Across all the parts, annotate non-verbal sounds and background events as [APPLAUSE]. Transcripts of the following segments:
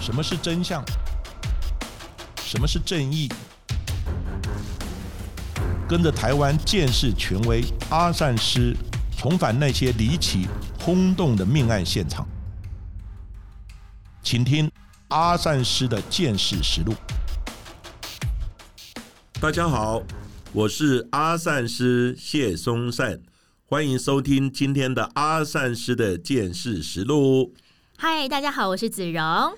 什么是真相？什么是正义？跟着台湾建识权威阿善师，重返那些离奇轰动的命案现场，请听阿善师的见识实录。大家好，我是阿善师谢松善，欢迎收听今天的阿善师的见识实录。嗨，大家好，我是子荣。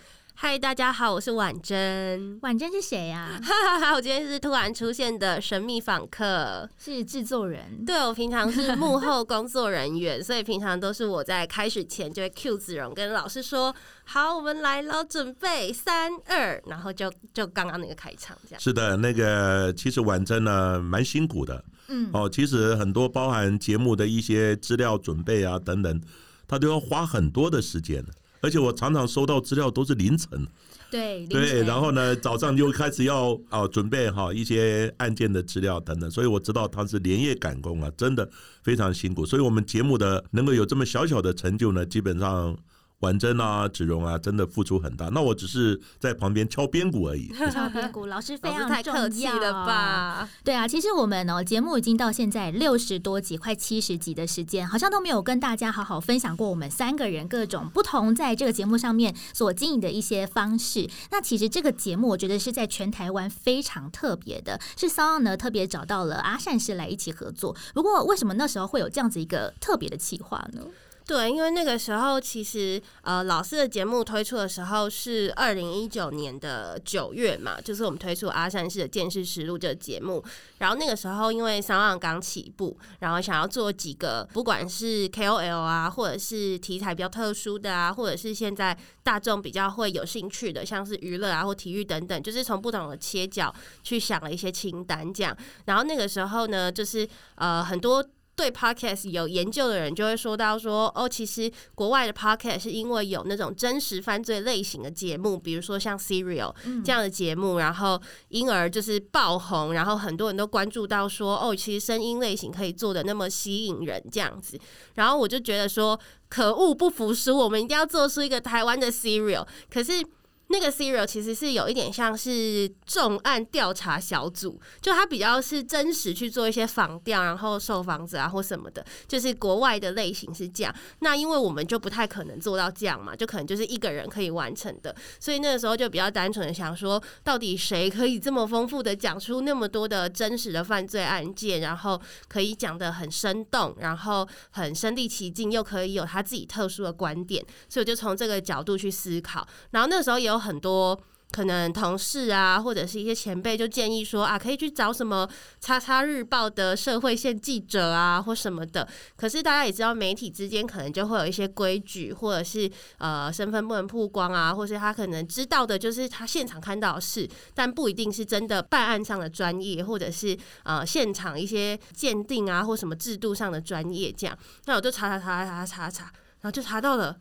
嗨，大家好，我是婉珍。婉珍是谁呀、哈哈哈！我今天是突然出现的神秘访客。是制作人。对我平常是幕后工作人员，[LAUGHS] 所以平常都是我在开始前就会 cue 子荣跟老师说：“好，我们来了，准备三二，然后就就刚刚那个开场这样。是的，那个其实婉珍呢蛮辛苦的嗯，哦，其实很多包含节目的一些资料准备啊等等，他都要花很多的时间。而且我常常收到资料都是凌晨，对对，然后呢早上就开始要啊准备哈一些案件的资料等等，所以我知道他是连夜赶工啊，真的非常辛苦。所以我们节目的能够有这么小小的成就呢，基本上婉珍啊、芷荣啊，真的付出很大。那我只是在旁边敲边鼓而已。[LAUGHS] 敲边鼓，老师非常太客气重要了？吧？对啊，其实我们哦节目已经到现在六十多集，快七十集的时间，好像都没有跟大家好好分享过我们三个人各种不同在这个节目上面所经营的一些方式。那其实这个节目，我觉得是在全台湾非常特别的，是骚浪呢特别找到了阿善师来一起合作。不过为什么那时候会有这样子一个特别的企划呢？对，因为那个时候其实呃，老师的节目推出的时候是二零一九年的九月嘛，就是我们推出阿善师的《见识实录》这个节目。然后那个时候因为三浪刚起步，然后想要做几个不管是 KOL 啊，或者是题材比较特殊的啊，或者是现在大众比较会有兴趣的，像是娱乐啊或体育等等，就是从不同的切角去想了一些清单这样。然后那个时候呢，就是呃很多。对 podcast 有研究的人就会说到说，哦，其实国外的 podcast 是因为有那种真实犯罪类型的节目，比如说像 Serial 这样的节目，然后因而就是爆红，然后很多人都关注到说，哦，其实声音类型可以做的那么吸引人这样子，然后我就觉得说，可恶，不服输，我们一定要做出一个台湾的 Serial，可是。那个 serial 其实是有一点像是重案调查小组，就它比较是真实去做一些访调，然后受访者啊或什么的，就是国外的类型是这样。那因为我们就不太可能做到这样嘛，就可能就是一个人可以完成的，所以那个时候就比较单纯的想说，到底谁可以这么丰富的讲出那么多的真实的犯罪案件，然后可以讲的很生动，然后很身临其境，又可以有他自己特殊的观点，所以我就从这个角度去思考。然后那时候也有很多可能同事啊，或者是一些前辈就建议说啊，可以去找什么《叉叉日报》的社会线记者啊，或什么的。可是大家也知道，媒体之间可能就会有一些规矩，或者是呃身份不能曝光啊，或是他可能知道的就是他现场看到的事，但不一定是真的办案上的专业，或者是呃现场一些鉴定啊，或什么制度上的专业这样。那我就查查查查查查，然后就查到了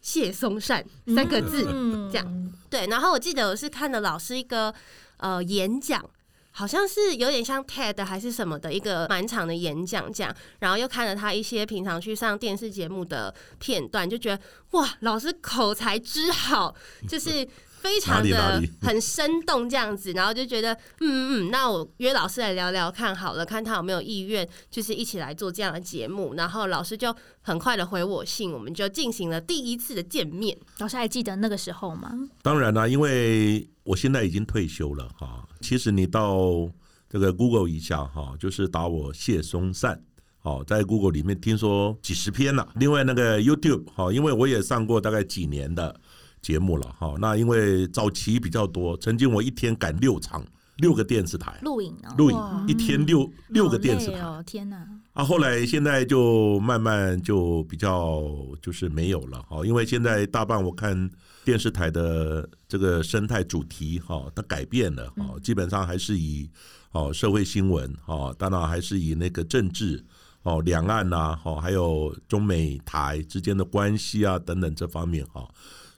谢松善三个字。嗯这样对，然后我记得我是看了老师一个呃演讲，好像是有点像 TED 还是什么的一个满场的演讲这样，然后又看了他一些平常去上电视节目的片段，就觉得哇，老师口才之好，就是。非常的很生动这样子，然后就觉得，嗯嗯嗯，那我约老师来聊聊看好了，看他有没有意愿，就是一起来做这样的节目。然后老师就很快的回我信，我们就进行了第一次的见面。老师还记得那个时候吗？当然啦、因为我现在已经退休了哈。其实你到这个 Google 一下哈，就是打我谢松善。好，在 Google 里面听说几十篇了。另外那个 YouTube 好，因为我也上过大概几年的节目了哈。那因为早期比较多，曾经我一天赶六场，六个电视台录影啊，录影，一天六六个电视台。哦，天哪！啊，后来现在就慢慢就比较就是没有了哈，因为现在大半我看电视台的这个生态主题哈，它改变了哈，基本上还是以哦社会新闻哈，当然还是以那个政治哦两岸呐哈，还有中美台之间的关系啊等等这方面哈，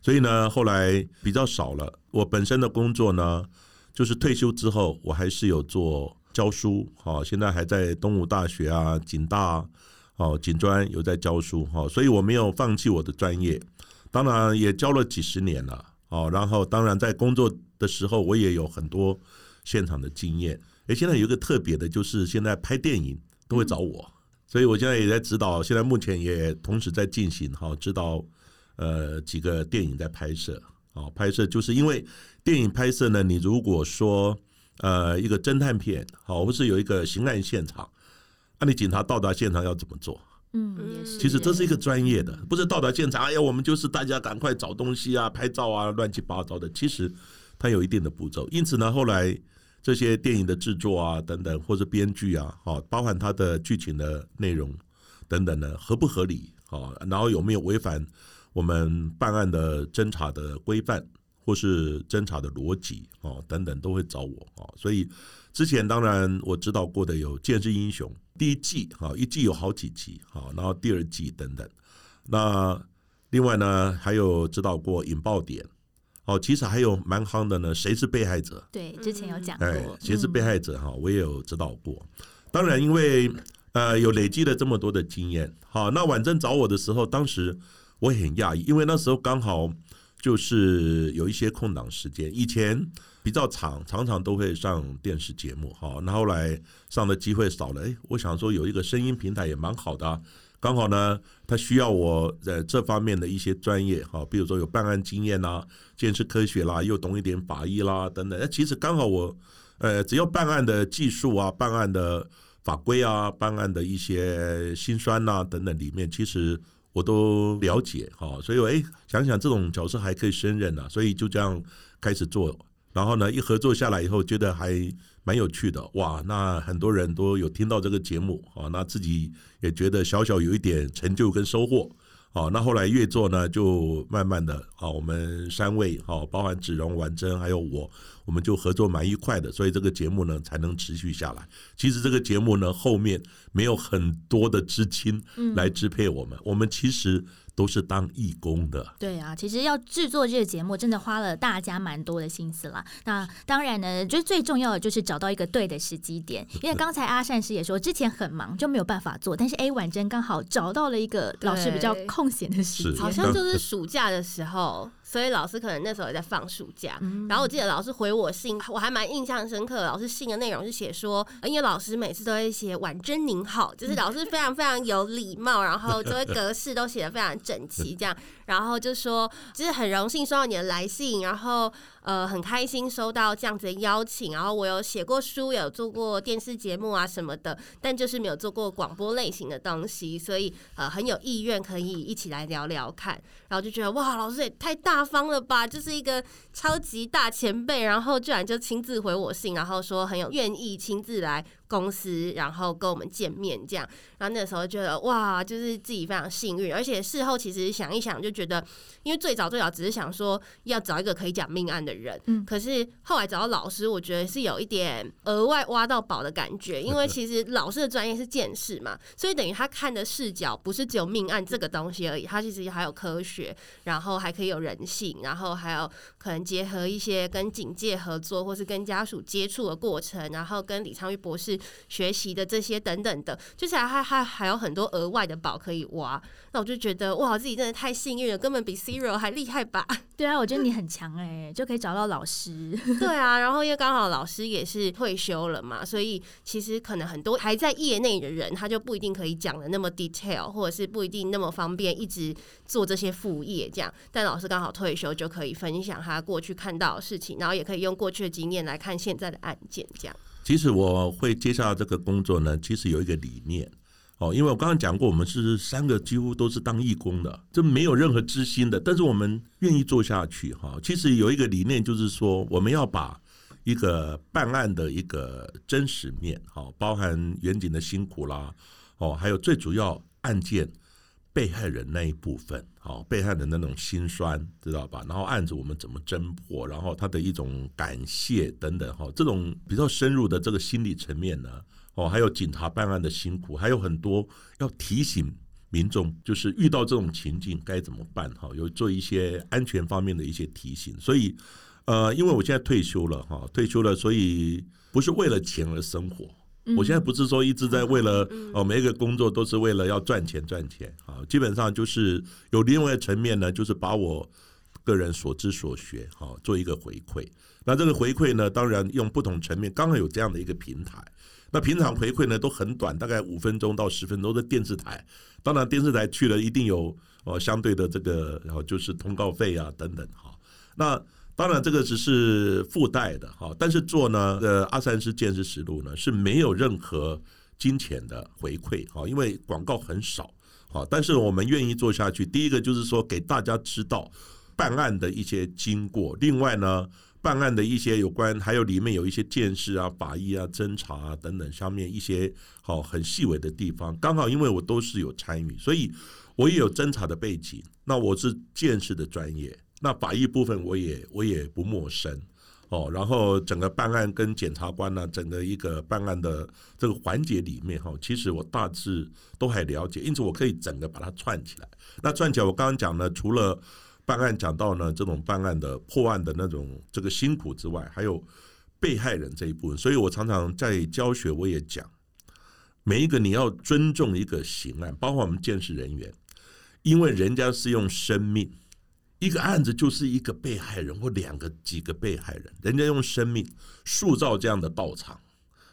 所以呢后来比较少了。我本身的工作呢，就是退休之后我还是有做。教书，好，现在还在东吴大学啊、警大、哦、警专有在教书，哈，所以我没有放弃我的专业，当然也教了几十年了，哦，然后当然在工作的时候，我也有很多现场的经验。诶，现在有一个特别的，就是现在拍电影都会找我，所以我现在也在指导，现在目前也同时在进行哈，指导呃几个电影在拍摄。哦，拍摄就是因为电影拍摄呢，你如果说呃一个侦探片，好，或是有一个刑案现场，那你警察到达现场要怎么做？嗯，也是。其实这是一个专业的，不是到达现场，哎呀，我们就是大家赶快找东西啊、拍照啊，乱七八糟的。其实它有一定的步骤。因此呢，后来这些电影的制作啊，等等，或者编剧啊，好，包含它的剧情的内容等等呢，合不合理？哦，然后有没有违反？我们办案的侦查的规范，或是侦查的逻辑哦，等等都会找我哦。所以之前当然我指导过的有《剑士英雄》第一季哈，一季有好几集好，然后第二季等等。那另外呢，还有指导过《引爆点》哦，其实还有蛮夯的呢。谁是被害者？对，之前有讲过。谁是被害者？哈，我也有指导过。当然，因为呃有累积了这么多的经验，好，那婉珍找我的时候，当时。我也很讶异，因为那时候刚好就是有一些空档时间，以前比较长，常常都会上电视节目哈。那后来上的机会少了，哎，我想说有一个声音平台也蛮好的，刚好呢，他需要我在这方面的一些专业哈，比如说有办案经验啦、建设科学啦，又懂一点法医啦等等。那其实刚好我呃，只要办案的技术啊、办案的法规啊、办案的一些辛酸呐等等里面，其实。我都了解哈，所以哎，想想这种角色还可以胜任呢，所以就这样开始做。然后呢，一合作下来以后，觉得还蛮有趣的哇。那很多人都有听到这个节目啊，那自己也觉得小小有一点成就跟收获。好，那后来越做呢，就慢慢的，好，我们三位，好，包含子荣、婉珍还有我，我们就合作蛮愉快的，所以这个节目呢才能持续下来。其实这个节目呢后面没有很多的资金来支配我们，我们其实。都是当义工的。对啊，其实要制作这个节目，真的花了大家蛮多的心思啦。那当然呢，就是最重要的就是找到一个对的时机点。因为刚才阿善师也说，之前很忙就没有办法做，但是 A 婉珍刚好找到了一个老师比较空闲的时间，好像就是暑假的时候。所以老师可能那时候也在放暑假，然后我记得老师回我信，我还蛮印象深刻。老师信的内容是写说，因为老师每次都会写“婉珍您好”，就是 [LAUGHS] 老师非常非常有礼貌，然后这些格式都写的非常整齐，这样，然后就说就是很荣幸收到你的来信，然后。呃，很开心收到这样子的邀请，然后我有写过书，有做过电视节目啊什么的，但就是没有做过广播类型的东西，所以呃很有意愿可以一起来聊聊看，然后就觉得哇，老师也太大方了吧，就是一个超级大前辈，然后居然就亲自回我信，然后说很有愿意亲自来。公司，然后跟我们见面，这样，然后那时候觉得哇，就是自己非常幸运，而且事后其实想一想，就觉得，因为最早最早只是想说要找一个可以讲命案的人，嗯，可是后来找到老师，我觉得是有一点额外挖到宝的感觉，因为其实老师的专业是见识嘛，所以等于他看的视角不是只有命案这个东西而已，他其实还有科学，然后还可以有人性，然后还有可能结合一些跟警界合作或是跟家属接触的过程，然后跟李昌钰博士。学习的这些等等的，就是还还还有很多额外的宝可以挖，那我就觉得哇，自己真的太幸运了，根本比 Zero 还厉害吧？[LAUGHS] 对啊，我觉得你很强哎，就可以找到老师。[LAUGHS] 对啊，然后因为刚好老师也是退休了嘛，所以其实可能很多还在业内的人，他就不一定可以讲的那么 detail，或者是不一定那么方便一直做这些副业这样。但老师刚好退休，就可以分享他过去看到的事情，然后也可以用过去的经验来看现在的案件这样。其实我会接下这个工作呢，其实有一个理念哦，因为我刚刚讲过，我们是三个几乎都是当义工的，这没有任何知心的，但是我们愿意做下去哈。其实有一个理念，就是说我们要把一个办案的一个真实面，好，包含远景的辛苦啦，哦，还有最主要案件。被害人那一部分，好，被害人的那种心酸，知道吧？然后案子我们怎么侦破，然后他的一种感谢等等，哈，这种比较深入的这个心理层面呢，哦，还有警察办案的辛苦，还有很多要提醒民众，就是遇到这种情境该怎么办，哈，有做一些安全方面的一些提醒。所以，呃，因为我现在退休了，哈，退休了，所以不是为了钱而生活。我现在不是说一直在为了哦，每一个工作都是为了要赚钱赚钱啊，基本上就是有另外层面呢，就是把我个人所知所学，哈，做一个回馈。那这个回馈呢，当然用不同层面，刚好有这样的一个平台。那平常回馈呢都很短，大概五分钟到十分钟的电视台。当然电视台去了一定有哦相对的这个，然后就是通告费啊等等哈。那当然这个只是附带的哈，但是做呢呃阿三师见识实录呢是没有任何金钱的回馈哈，因为广告很少好，但是我们愿意做下去。第一个就是说给大家知道办案的一些经过，另外呢。办案的一些有关，还有里面有一些见识啊、法医啊、侦查啊等等上面一些好很细微的地方，刚好因为我都是有参与，所以我也有侦查的背景。那我是见识的专业，那法医部分我也我也不陌生哦。然后整个办案跟检察官呢，整个一个办案的这个环节里面哈，其实我大致都还了解，因此我可以整个把它串起来。那串起来，我刚刚讲呢，除了办案讲到呢，这种办案的破案的那种这个辛苦之外，还有被害人这一部分。所以我常常在教学，我也讲，每一个你要尊重一个刑案，包括我们监视人员，因为人家是用生命，一个案子就是一个被害人或两个几个被害人，人家用生命塑造这样的道场，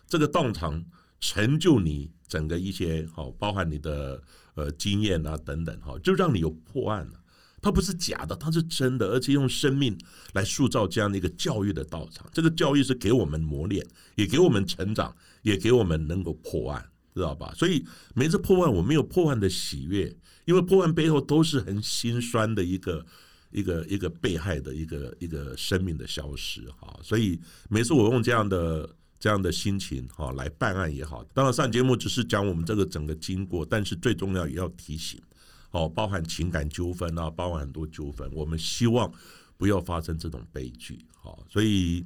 这个道场成就你整个一些好，包含你的呃经验啊等等哈，就让你有破案了。它不是假的，它是真的，而且用生命来塑造这样的一个教育的道场。这个教育是给我们磨练，也给我们成长，也给我们能够破案，知道吧？所以每次破案，我没有破案的喜悦，因为破案背后都是很心酸的一个一个一个被害的一个一个生命的消失。哈，所以每次我用这样的这样的心情哈来办案也好，当然上节目只是讲我们这个整个经过，但是最重要也要提醒。哦，包含情感纠纷啊，包含很多纠纷，我们希望不要发生这种悲剧。好，所以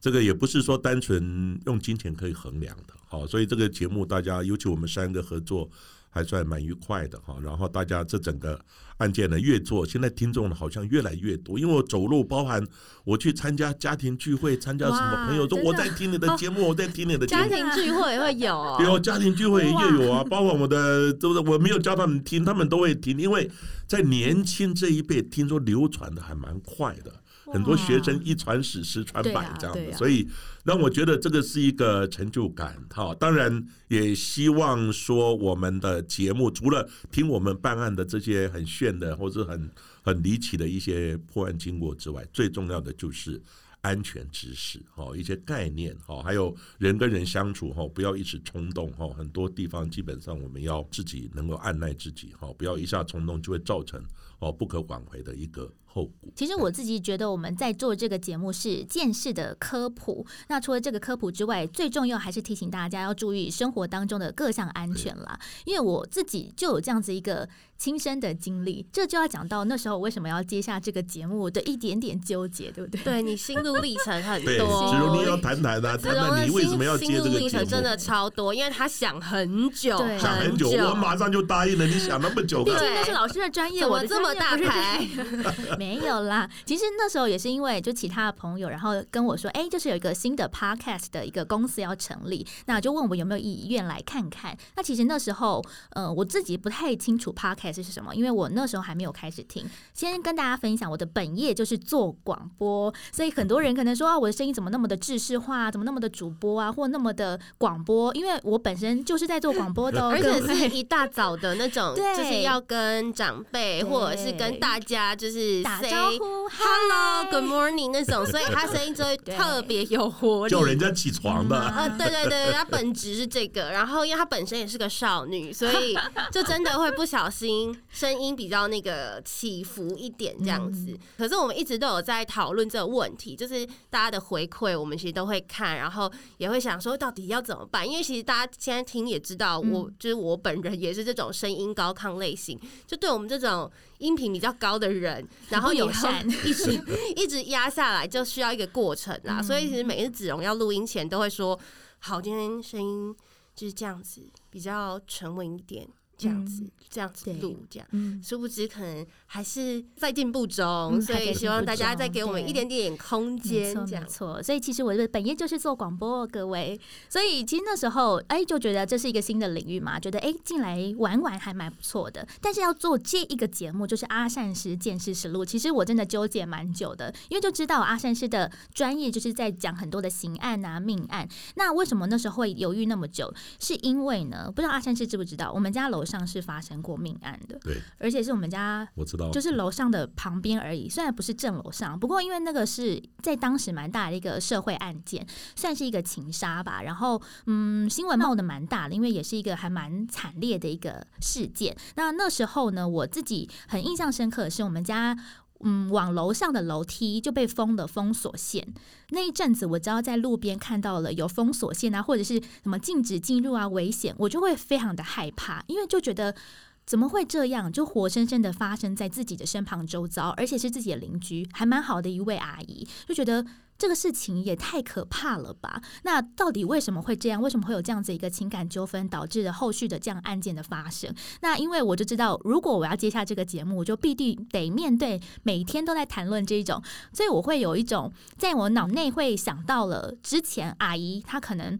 这个也不是说单纯用金钱可以衡量的。好，所以这个节目大家，尤其我们三个合作。还算蛮愉快的哈，然后大家这整个案件呢越做，现在听众呢好像越来越多，因为我走路，包含我去参加家庭聚会，参加什么朋友说我在听你的节目，[LAUGHS] 我在听你的节目，家庭聚会也会有，有家庭聚会也有啊，包括我的，对不对？我没有叫他们听，他们都会听，因为在年轻这一辈，听说流传的还蛮快的。很多学生一传十，十传百这样的，所以让我觉得这个是一个成就感。哈，当然也希望说我们的节目除了听我们办案的这些很炫的或者很很离奇的一些破案经过之外，最重要的就是安全知识，哈，一些概念，哈，还有人跟人相处，哈，不要一时冲动，哈，很多地方基本上我们要自己能够按耐自己，哈，不要一下冲动就会造成哦不可挽回的一个。其实我自己觉得我们在做这个节目是见识的科普。那除了这个科普之外，最重要还是提醒大家要注意生活当中的各项安全啦。因为我自己就有这样子一个亲身的经历，这就要讲到那时候为什么要接下这个节目的一点点纠结，对不对？对你心路历程很多，子荣你要谈谈啊，谈谈你为什么要接这个节目？真的超多，因为他想很久，想很久，我马上就答应了。你想那么久，毕竟那是老师的专业，我这么大牌。[LAUGHS] 没有啦，其实那时候也是因为就其他的朋友，然后跟我说，哎，就是有一个新的 podcast 的一个公司要成立，那就问我有没有意愿来看看。那其实那时候，呃，我自己不太清楚 podcast 是什么，因为我那时候还没有开始听。先跟大家分享，我的本业就是做广播，所以很多人可能说啊，我的声音怎么那么的制式化，怎么那么的主播啊，或那么的广播？因为我本身就是在做广播的，[LAUGHS] 而且是一大早的那种，就是要跟长辈或者是跟大家就是打招呼。Hello，Good morning 那种，[LAUGHS] 所以他声音就会特别有活力，叫人家起床的。呃，对对对，他本质是这个，然后因为他本身也是个少女，所以就真的会不小心声音比较那个起伏一点这样子。可是我们一直都有在讨论这个问题，就是大家的回馈，我们其实都会看，然后也会想说到底要怎么办？因为其实大家现在听也知道，我就是我本人也是这种声音高亢类型，就对我们这种。音频比较高的人，[LAUGHS] 然后有善，一直 [LAUGHS] 一直压下来，就需要一个过程啦。所以其实每次子荣要录音前都会说：“好，今天声音就是这样子，比较沉稳一点。”这样子，这样子对录这样。嗯，殊不知，可能还是在进步中，所以希望大家再给我们一点点空没间，错这样。错，所以其实我的本业就是做广播哦，各位。所以其实那时候哎就觉得这是一个新的领域嘛，觉得哎进来玩玩还蛮不错的。但是要做这一个节目，就是阿善师见识实录，其实我真的纠结蛮久的，因为就知道阿善师的专业就是在讲很多的刑案啊、命案。那为什么那时候会犹豫那么久？是因为呢，不知道阿善师知不知道，我们家楼上是发生过命案的，对，而且是我们家我知道，就是楼上的旁边而已，虽然不是正楼上，不过因为那个是在当时蛮大的一个社会案件，算是一个情杀吧。然后，嗯，新闻闹得蛮大的，因为也是一个还蛮惨烈的一个事件。那那时候呢，我自己很印象深刻的是，我们家。嗯，往楼上的楼梯就被封了封锁线。那一阵子，我只要在路边看到了有封锁线啊，或者是什么禁止进入啊、危险，我就会非常的害怕，因为就觉得怎么会这样？就活生生的发生在自己的身旁周遭，而且是自己的邻居，还蛮好的一位阿姨，就觉得这个事情也太可怕了吧？那到底为什么会这样？为什么会有这样子一个情感纠纷导致了后续的这样案件的发生？那因为我就知道，如果我要接下这个节目，我就必定得面对每天都在谈论这一种，所以我会有一种在我脑内会想到了之前阿姨她可能。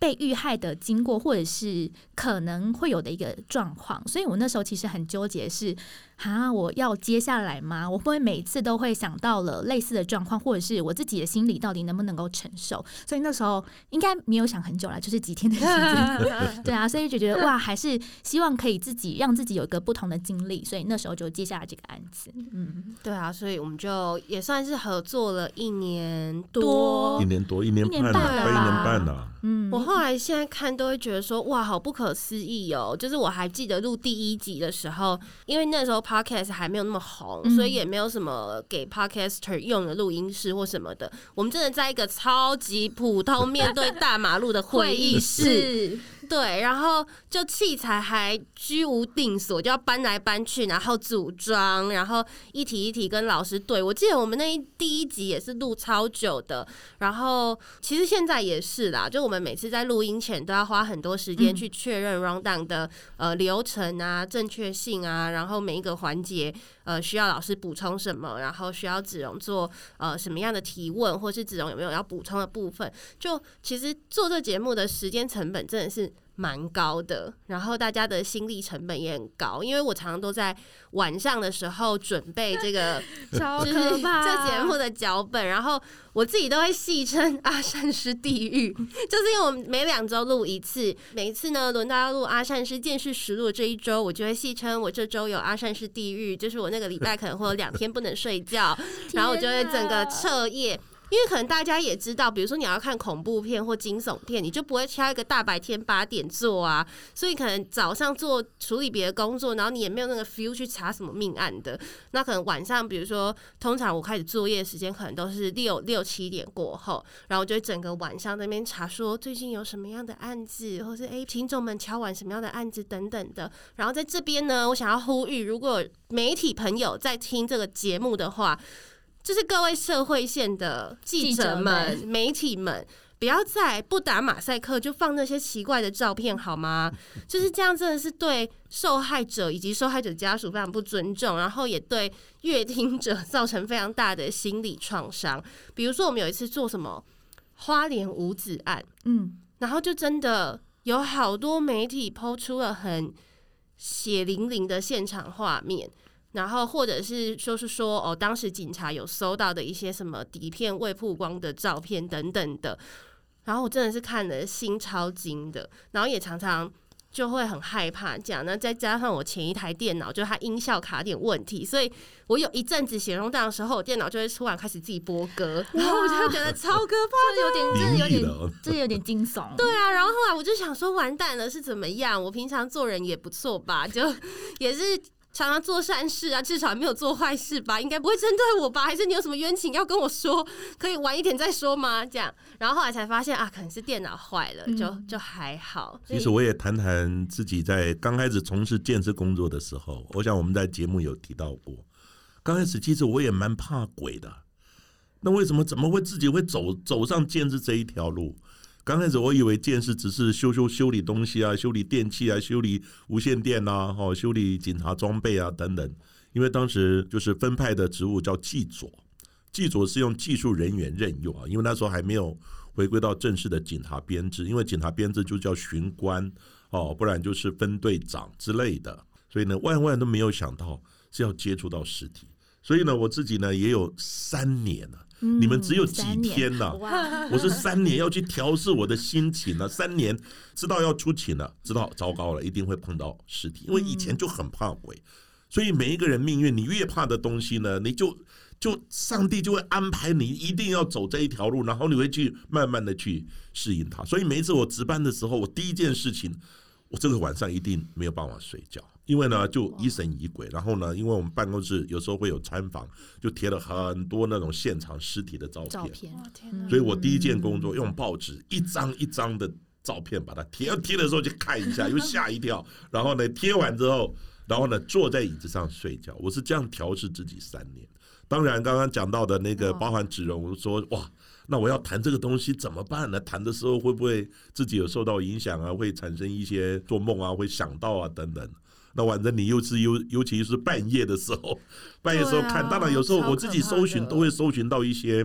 被遇害的经过，或者是可能会有的一个状况，所以我那时候其实很纠结是，啊，我要接下来吗？我会不会每一次都会想到了类似的状况，或者是我自己的心理到底能不能够承受？所以那时候应该没有想很久了，就是几天的时间。[LAUGHS] [LAUGHS] 对啊，所以就觉得哇，还是希望可以自己让自己有一个不同的经历，所以那时候就接下来这个案子。嗯，对啊，所以我们就也算是合作了一年多多一。年多一年半了，快一年半了。嗯，我后来现在看都会觉得说，哇，好不可思议哦！就是我还记得录第一集的时候，因为那时候 podcast 还没有那么红，嗯。所以也没有什么给 podcaster 用的录音室或什么的。我们真的在一个超级普通、面对大马路的会议室，[LAUGHS] 对，然后就器材还居无定所，就要搬来搬去，然后组装，然后一题一题跟老师对。我记得我们那一第一集也是录超久的，然后其实现在也是啦，就我们每次在录音前都要花很多时间嗯去确认 round down 的呃流程啊、正确性啊，然后每一个环节呃需要老师补充什么，然后需要子荣做呃什么样的提问，或是子荣有没有要补充的部分。就其实做这节目的时间成本真的是蛮高的，然后大家的心力成本也很高，因为我常常都在晚上的时候准备这个 [LAUGHS] 超就是这节目的脚本，然后我自己都会戏称阿善师地狱，[LAUGHS] 就是因为我们每两周录一次，每一次呢轮到要录阿善师见识实录这一周，我就会戏称我这周有阿善师地狱，就是我那个礼拜可能会有两天不能睡觉，[LAUGHS] 然后我就会整个彻夜。因为可能大家也知道，比如说你要看恐怖片或惊悚片，你就不会挑一个大白天八点做啊，所以可能早上做处理别的工作，然后你也没有那个 feel 去查什么命案的。那可能晚上，比如说通常我开始作业时间可能都是六六七点过后，然后我就整个晚上那边查说最近有什么样的案子，或是诶听众们敲完什么样的案子等等的。然后在这边呢，我想要呼吁，如果媒体朋友在听这个节目的话，就是各位社会线的记者们、媒体们，不要再不打马赛克就放那些奇怪的照片好吗？[LAUGHS] 就是这样，真的是对受害者以及受害者家属非常不尊重，然后也对乐听者造成非常大的心理创伤。比如说，我们有一次做什么花莲五子案，嗯，然后就真的有好多媒体抛出了很血淋淋的现场画面，然后或者是说是说哦，当时警察有搜到的一些什么底片未曝光的照片等等的，然后我真的是看了心超惊的，然后也常常。就会很害怕这样，那再加上我前一台电脑，就是它音效卡点问题，所以我有一阵子写容档的时候，我电脑就会突然开始自己播歌，然后我就会觉得超可怕这有点，这有点真的有点惊悚。对啊，然后后来我就想说，完蛋了是怎么样？我平常做人也不错吧，就 [LAUGHS] 也是常常做善事啊，至少没有做坏事吧，应该不会针对我吧？还是你有什么冤情要跟我说？可以晚一点再说吗？这样，然后后来才发现啊，可能是电脑坏了，就嗯就还好。其实我也谈谈自己在刚开始从事建设工作的时候，我想我们在节目有提到过。刚开始其实我也蛮怕鬼的，那为什么怎么会自己会走走上建设这一条路？刚开始我以为建设只是修修修理东西啊，修理电器啊，修理无线电呐，哦，修理警察装备啊等等。因为当时就是分派的职务叫技佐，技佐是用技术人员任用啊，因为那时候还没有回归到正式的警察编制，因为警察编制就叫巡官哦，不然就是分队长之类的。所以呢，万万都没有想到是要接触到实体。所以呢，我自己呢也有三年了。你们只有几天呢？我是三年要去调试我的心情呢。三年知道要出勤了，知道糟糕了，一定会碰到尸体。因为以前就很怕鬼，所以每一个人命运，你越怕的东西呢，你就就上帝就会安排你一定要走这一条路，然后你会去慢慢的去适应它。所以每一次我值班的时候，我第一件事情，我这个晚上一定没有办法睡觉。因为呢，就疑神疑鬼，然后呢，因为我们办公室有时候会有参访，就贴了很多那种现场尸体的照片。所以我第一件工作用报纸一张一张的照片把它贴，贴的时候就看一下，又吓一跳。然后呢，贴完之后，然后呢，坐在椅子上睡觉。我是这样调试自己三年。当然，刚刚讲到的那个包含纸容，说哇，那我要谈这个东西怎么办呢？谈的时候会不会自己有受到影响啊？会产生一些做梦啊，会想到啊等等。那反正你又是尤尤其是半夜的时候，半夜时候看，当然有时候我自己搜寻都会搜寻到一些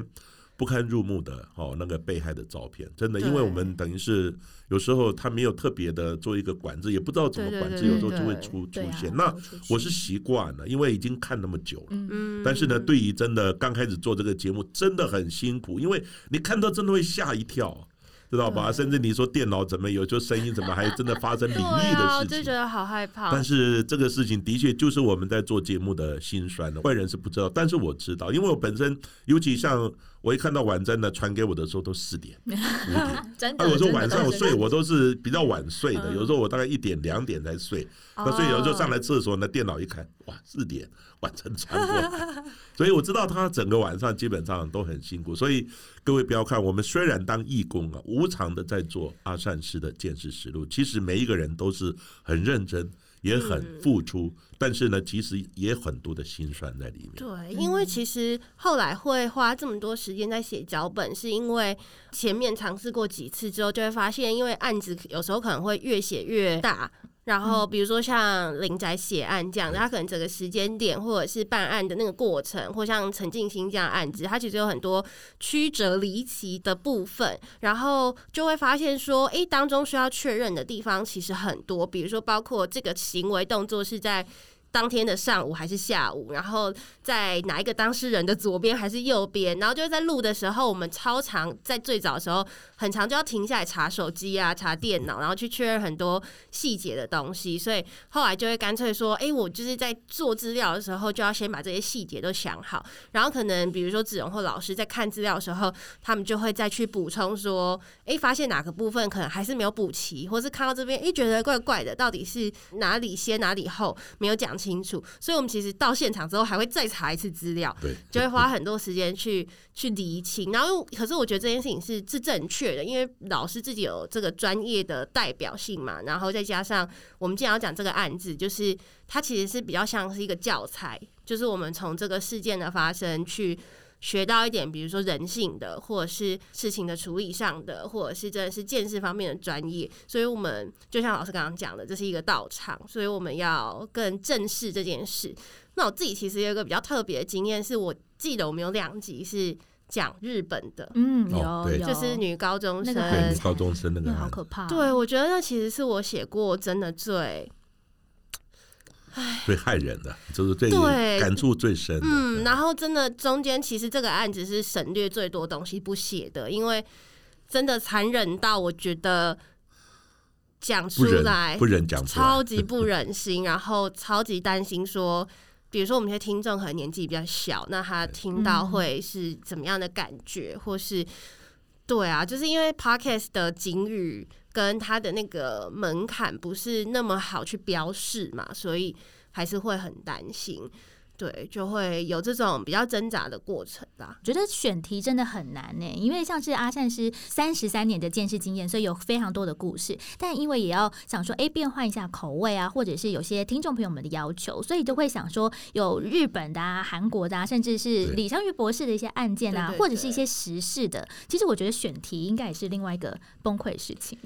不堪入目的哦那个被害的照片，真的，因为我们等于是有时候他没有特别的做一个管制，也不知道怎么管制，有时候就会出出现。那我是习惯了，因为已经看那么久了。嗯，但是呢，对于真的刚开始做这个节目，真的很辛苦，因为你看到真的会吓一跳。知道吧？甚至你说电脑怎么有，就声音怎么还真的发生灵异的事情，就觉得好害怕。但是这个事情的确就是我们在做节目的心酸的，外人是不知道，但是我知道，因为我本身尤其像。我一看到晚真的传给我的时候都四点 [LAUGHS] 五点，真的。有时候晚上我睡，我都是比较晚睡的。有时候我大概一点两点才睡，那所以有时候上来厕所，那电脑一看，哇，四点晚真传过来，[LAUGHS] 所以我知道他整个晚上基本上都很辛苦。所以各位不要看我们虽然当义工啊，无偿的在做阿善师的见识实录，其实每一个人都是很认真。也很付出，但是呢，其实也很多的心酸在里面。对，因为其实后来会花这么多时间在写脚本，是因为前面尝试过几次之后，就会发现，因为案子有时候可能会越写越大。然后，比如说像林宅血案这样，他可能整个时间点或者是办案的那个过程，或像陈静心这样案子，它其实有很多曲折离奇的部分，然后就会发现说，哎，当中需要确认的地方其实很多，比如说包括这个行为动作是在。当天的上午还是下午，然后在哪一个当事人的左边还是右边，然后就是在录的时候，我们超长在最早的时候，很长就要停下来查手机啊，查电脑，然后去确认很多细节的东西，所以后来就会干脆说，哎，我就是在做资料的时候，就要先把这些细节都想好，然后可能比如说子荣或老师在看资料的时候，他们就会再去补充说，哎，发现哪个部分可能还是没有补齐，或是看到这边，哎，觉得怪怪的，到底是哪里先哪里后没有讲。清楚，所以我们其实到现场之后还会再查一次资料，对，就会花很多时间去去厘清。然后，可是我觉得这件事情是是正确的，因为老师自己有这个专业的代表性嘛。然后再加上我们既然要讲这个案子，就是它其实是比较像是一个教材，就是我们从这个事件的发生去。学到一点，比如说人性的，或者是事情的处理上的，或者是真的是见识方面的专业，所以我们就像老师刚刚讲的，这是一个道场，所以我们要更正视这件事。那我自己其实有一个比较特别的经验，是我记得我们有两集是讲日本的，嗯，有，就是女高中生，女高中生那个好可怕。对，我觉得那其实是我写过真的最。最害人的，就是最感触最深。嗯，然后真的中间其实这个案子是省略最多东西不写的，因为真的残忍到我觉得讲出来不忍讲，超级不忍心，[LAUGHS] 然后超级担心说，比如说我们一些听众可能年纪比较小，那他听到会是怎么样的感觉，或是对啊，就是因为 podcast 的警语。跟他的那个门槛不是那么好去标示嘛，所以还是会很担心。对，就会有这种比较挣扎的过程啦。觉得选题真的很难呢，因为像是阿善是三十三年的见识经验，所以有非常多的故事。但因为也要想说，哎，变换一下口味啊，或者是有些听众朋友们的要求，所以都会想说，有日本的啊、韩国的啊，甚至是李昌钰博士的一些案件啊，或者是一些时事的。其实我觉得选题应该也是另外一个崩溃事情。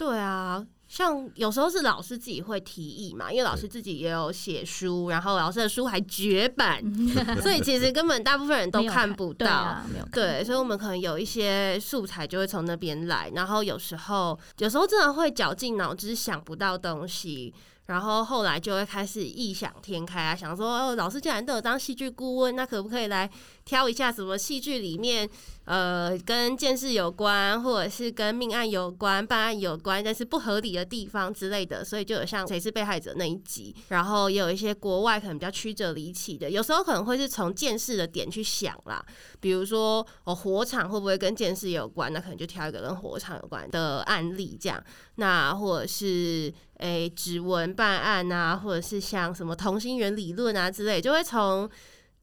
对啊。像有时候是老师自己会提议嘛，因为老师自己也有写书，然后老师的书还绝版，[LAUGHS] 所以其实根本大部分人都看不到。对，所以我们可能有一些素材就会从那边来，然后有时候有时候真的会绞尽脑汁想不到东西。然后后来就会开始异想天开啊，想说哦，老师既然都有当戏剧顾问，那可不可以来挑一下什么戏剧里面，呃，跟见识有关，或者是跟命案有关、办案有关，但是不合理的地方之类的。所以就有像谁是被害者那一集，然后也有一些国外可能比较曲折离奇的，有时候可能会是从见识的点去想啦，比如说哦，火场会不会跟见识有关？那可能就挑一个跟火场有关的案例这样。那或者是诶指纹办案啊，或者是像什么同心圆理论啊之类，就会从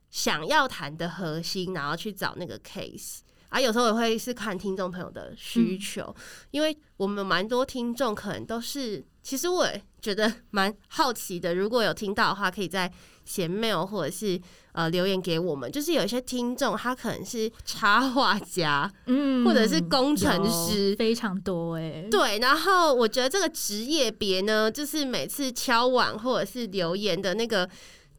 想要谈的核心，然后去找那个 case。啊，有时候也会是看听众朋友的需求，因为我们蛮多听众可能都是，其实我也觉得 [LAUGHS] 蛮好奇的。如果有听到的话，可以在写 mail 或者是呃留言给我们。就是有一些听众，他可能是 [LAUGHS] 插画家，嗯，或者是工程师，非常多哎。对，然后我觉得这个职业别呢，就是每次敲碗或者是留言的那个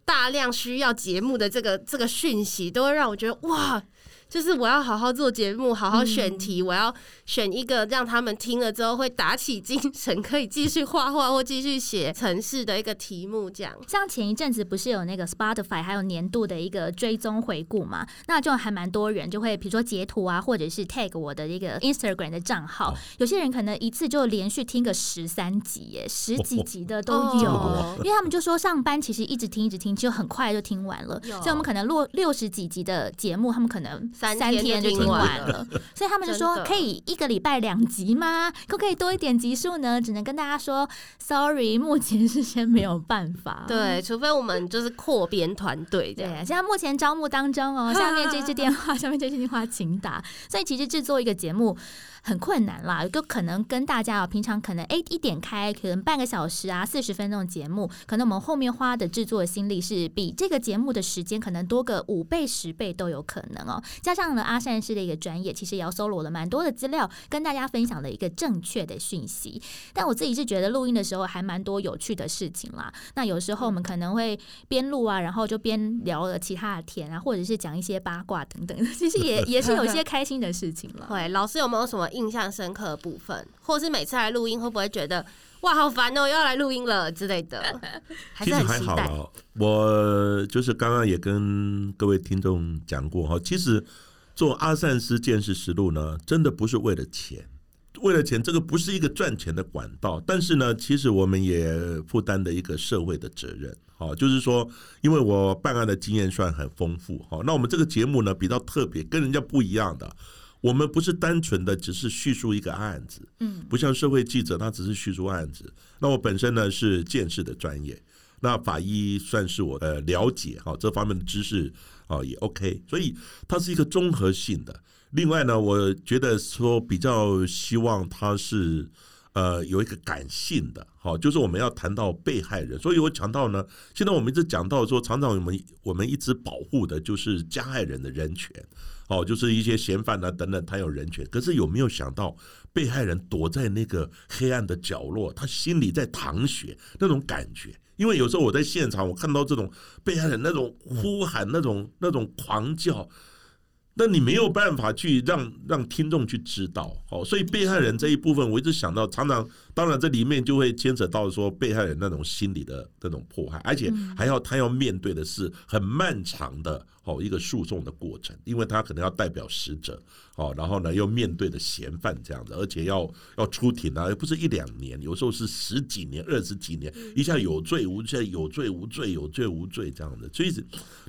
大量需要节目的这个这个讯息，都会让我觉得哇。就是我要好好做节目，好好选题，我要选一个让他们听了之后会打起精神，可以继续画画或继续写城市的一个题目。这样，像前一阵子不是有那个 Spotify 还有年度的一个追踪回顾嘛？那就还蛮多人就会比如说截图啊，或者是 tag 我的一个 Instagram 的账号。有些人可能一次就连续听个十三集耶，十几集的都有，因为他们就说上班其实一直听一直听，就很快就听完了。所以我们可能录六十几集的节目，他们可能。三天就听完了，[LAUGHS] 所以他们就说可以一个礼拜两集吗？可不可以多一点集数呢？只能跟大家说，sorry，目前是先没有办法。对，除非我们就是扩编团队。对，现在目前招募当中哦，[LAUGHS] 下面这支电话，下面这支电话请打。所以其实制作一个节目。很困难啦，就可能跟大家啊，平常可能哎一点开，可能半个小时啊，四十分钟的节目，可能我们后面花的制作心力是比这个节目的时间可能多个五倍十倍都有可能哦。加上了阿善师的一个专业，其实也要搜罗了蛮多的资料，跟大家分享的一个正确的讯息。但我自己是觉得录音的时候还蛮多有趣的事情啦。那有时候我们可能会边录啊，然后就边聊了其他的天啊，或者是讲一些八卦等等，[LAUGHS] 其实也 [LAUGHS] 也是有一些开心的事情了。[LAUGHS] 对，老师有没有什么？印象深刻的部分，或是每次来录音会不会觉得哇好烦哦，又要来录音了之类的？[LAUGHS] 其实还好了，我就是刚刚也跟各位听众讲过哈，其实做阿善斯见识实录呢，真的不是为了钱，为了钱这个不是一个赚钱的管道，但是呢，其实我们也负担的一个社会的责任。好，就是说，因为我办案的经验算很丰富，好，那我们这个节目呢比较特别，跟人家不一样的。我们不是单纯的只是叙述一个案子，嗯，不像社会记者，他只是叙述案子。那我本身呢是见识的专业，那法医算是我的了解哈，这方面的知识啊也 OK，所以它是一个综合性的。另外呢，我觉得说比较希望它是呃有一个感性的，好，就是我们要谈到被害人，所以我讲到呢，现在我们一直讲到说，常常我们我们一直保护的就是加害人的人权。哦，就是一些嫌犯啊等等，他有人权，可是有没有想到被害人躲在那个黑暗的角落，他心里在淌血那种感觉？因为有时候我在现场，我看到这种被害人那种呼喊、那种那种狂叫。那你没有办法去让让听众去知道，哦，所以被害人这一部分，我一直想到，常常当然这里面就会牵扯到说被害人那种心理的那种迫害，而且还要他要面对的是很漫长的哦一个诉讼的过程，因为他可能要代表死者，哦，然后呢又面对的嫌犯这样子，而且要要出庭啊，又不是一两年，有时候是十几年、二十几年，一下有罪无罪，有罪无罪，有罪无罪这样的，所以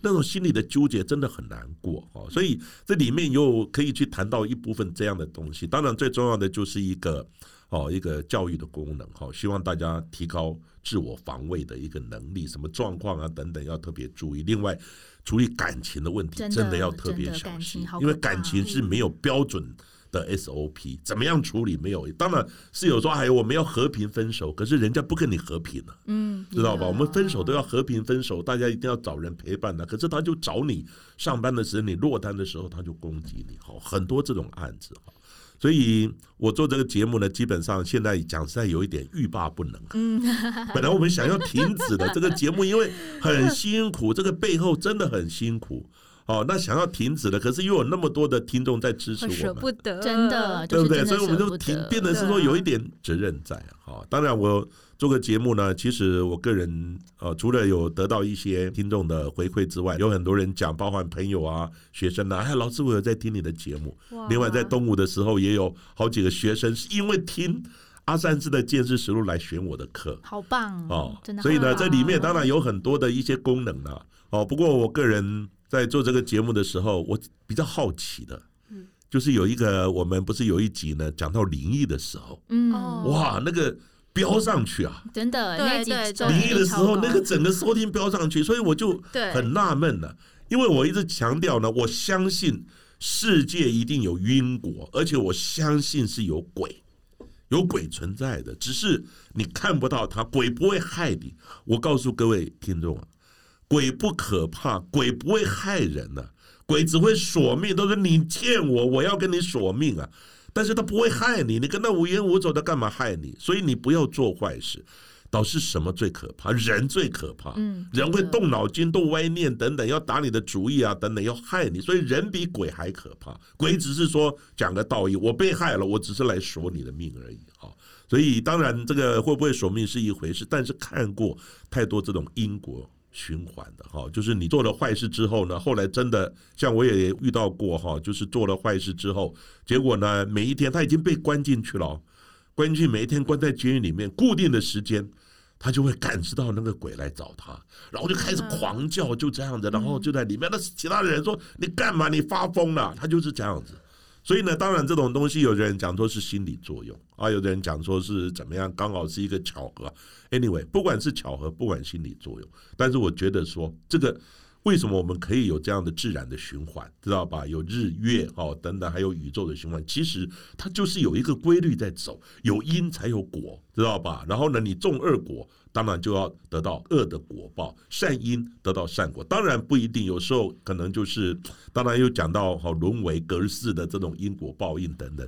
那种心理的纠结真的很难过哦，所以。这里面又可以去谈到一部分这样的东西，当然最重要的就是一个哦一个教育的功能哈，希望大家提高自我防卫的一个能力，什么状况啊等等要特别注意。另外，处理感情的问题真的要特别小心因为感情是没有标准。的 SOP 怎么样处理没有？当然是有说，哎我们要和平分手，可是人家不跟你和平了、嗯，知道吧？我们分手都要和平分手，大家一定要找人陪伴的。可是他就找你上班的时候，你落单的时候，他就攻击你，哈，很多这种案子哈。所以我做这个节目呢，基本上现在讲实在有一点欲罢不能。嗯，[LAUGHS] 本来我们想要停止的这个节目，因为很辛苦，这个背后真的很辛苦。哦，那想要停止了，可是又有那么多的听众在支持我们，舍不得，真的，对不对？所以我们就停变得是说有一点责任在哈、哦当然我做个节目呢，其实我个人呃，除了有得到一些听众的回馈之外，有很多人讲，包含朋友啊、学生啊，哎，老师我有在听你的节目。另外在东吴的时候，也有好几个学生是因为听阿善师的见识实录来选我的课。好棒哦，真的。所以呢，这里面当然有很多的一些功能了。哦，不过我个人在做这个节目的时候，我比较好奇的，就是有一个我们不是有一集呢讲到灵异的时候，嗯，哦哇，那个飙上去啊！真的对那集对收听灵异的时候，那个整个收听飙上去，所以我就很纳闷了，因为我一直强调呢，我相信世界一定有因果，而且我相信是有鬼。有鬼存在的，只是你看不到它，鬼不会害你。我告诉各位听众啊，鬼不可怕，鬼不会害人的、鬼只会索命，都是你欠我，我要跟你索命啊。但是他不会害你，你跟他无冤无仇，他干嘛害你？所以你不要做坏事。导致什么最可怕？人最可怕。嗯人会动脑筋、动歪念等等，要打你的主意啊，等等，要害你。所以人比鬼还可怕。鬼只是说讲个道义，我被害了，我只是来索你的命而已啊。所以当然，这个会不会索命是一回事，但是看过太多这种因果。循环的哈，就是你做了坏事之后呢，后来真的像我也遇到过哈，就是做了坏事之后，结果呢，每一天他已经被关进去了哦，关进去每一天关在监狱里面，固定的时间，他就会感知到那个鬼来找他，然后就开始狂叫，就这样子，然后就在里面，那其他的人说你干嘛？你发疯了？他就是这样子。所以呢，当然这种东西，有的人讲说是心理作用啊，有的人讲说是怎么样，刚好是一个巧合。Anyway，不管是巧合，不管心理作用，但是我觉得说这个为什么我们可以有这样的自然的循环，知道吧？有日月哦等等，还有宇宙的循环，其实它就是有一个规律在走，有因才有果，知道吧？然后呢，你种恶果。当然就要得到恶的果报，善因得到善果。当然不一定，有时候可能就是，当然又讲到好沦为隔世的这种因果报应等等。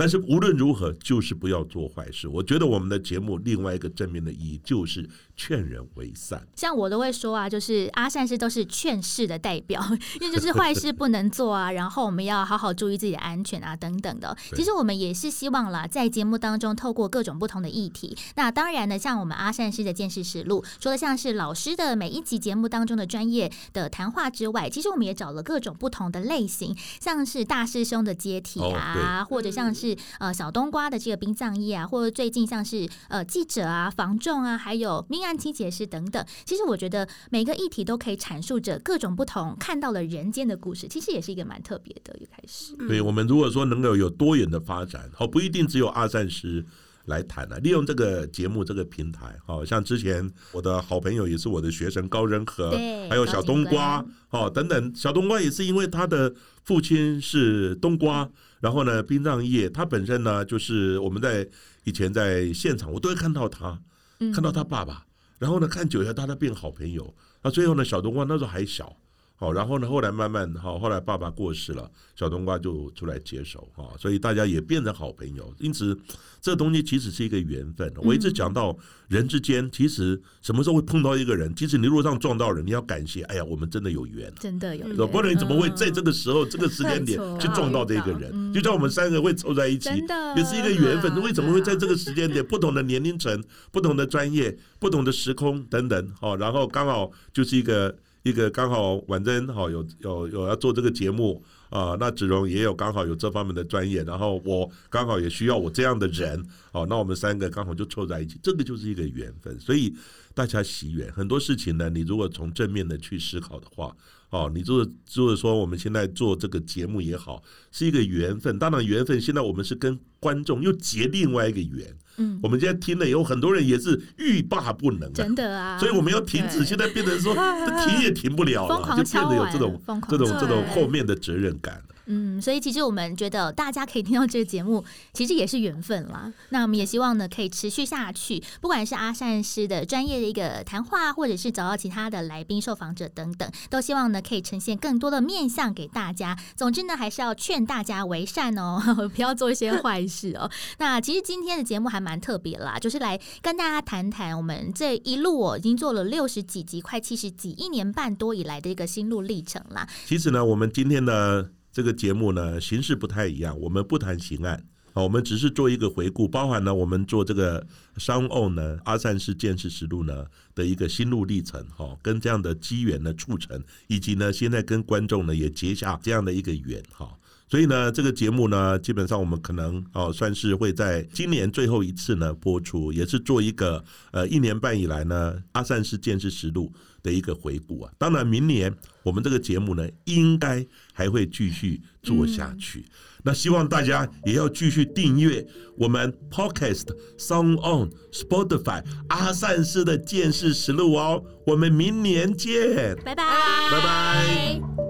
但是无论如何，就是不要做坏事。我觉得我们的节目另外一个正面的意义就是劝人为善。像我都会说啊，就是阿善师都是劝世的代表，[LAUGHS] 因为就是坏事不能做啊，[LAUGHS] 然后我们要好好注意自己的安全啊，等等的。其实我们也是希望啦，在节目当中透过各种不同的议题，那当然呢，像我们阿善师的见识实录，除了像是老师的每一集节目当中的专业的谈话之外，其实我们也找了各种不同的类型，像是大师兄的阶体啊，或者像是呃小冬瓜的这个殡葬业啊，或者最近像是呃记者啊、房仲啊，还有命案清洁师等等。其实我觉得每个议题都可以阐述着各种不同看到了人间的故事，其实也是一个蛮特别的一个开始。对我们如果说能够有多元的发展，好，不一定只有二战师来谈啊，利用这个节目这个平台，好像之前我的好朋友也是我的学生高仁和，还有小冬瓜，哦等等，小冬瓜也是因为他的父亲是冬瓜，然后呢殡葬业，他本身呢就是我们在以前在现场，我都会看到他，嗯看到他爸爸，然后呢看久了大家变好朋友，那最后呢小东光那时候还小。好，然后呢？后来慢慢好，后来爸爸过世了，小冬瓜就出来接手哈，所以大家也变成好朋友。因此，这东西其实是一个缘分。我一直讲到人之间，其实什么时候会碰到一个人，即使你路上撞到人，你要感谢，哎呀，我们真的有缘。真的有嗯缘，不然你怎么会在这个时候、这个时间点去撞到这个嗯人？就像我们三个会凑在一起，也是一个缘分。为什么会在这个时间点，不同的年龄层、不同的专业、不同的时空等等，好，然后刚好就是一个一个刚好婉珍哈有有有要做这个节目啊、那子荣也有刚好有这方面的专业，然后我刚好也需要我这样的人，哦，那我们三个刚好就凑在一起，这个就是一个缘分。所以大家惜缘，很多事情呢，你如果从正面的去思考的话，哦，你就是就是说我们现在做这个节目也好，是一个缘分。当然缘分，现在我们是跟观众又结另外一个缘。嗯，我们现在听了以后，很多人也是欲罢不能啊。真的啊，所以我们要停止，现在变成说这停也停不了了，[LAUGHS] 就变得有这种这种这种后面的责任感了。嗯，所以其实我们觉得大家可以听到这个节目，其实也是缘分啦。那我们也希望呢，可以持续下去，不管是阿善师的专业的一个谈话，或者是找到其他的来宾、受访者等等，都希望呢可以呈现更多的面向给大家。总之呢，还是要劝大家为善哦，[LAUGHS] 不要做一些 [LAUGHS] 坏事哦。那其实今天的节目还蛮特别啦，就是来跟大家谈谈我们这一路哦，已经做了六十几集，快七十集，一年半多以来的一个心路历程啦。其实呢，我们今天的这个节目呢，形式不太一样，我们不谈刑案。啊，我们只是做一个回顾，包含了我们做这个商欧呢阿善师见识实录呢的一个心路历程，哈，跟这样的机缘的促成，以及呢现在跟观众呢也结下这样的一个缘，哈。所以呢，这个节目呢，基本上我们可能哦，算是会在今年最后一次呢播出，也是做一个呃一年半以来呢阿善师见识实录的一个回顾啊。当然，明年我们这个节目呢，应该还会继续做下去。那希望大家也要继续订阅我们 Podcast、Song On、Spotify 阿善师的见识实录哦。我们明年见，拜拜，拜拜。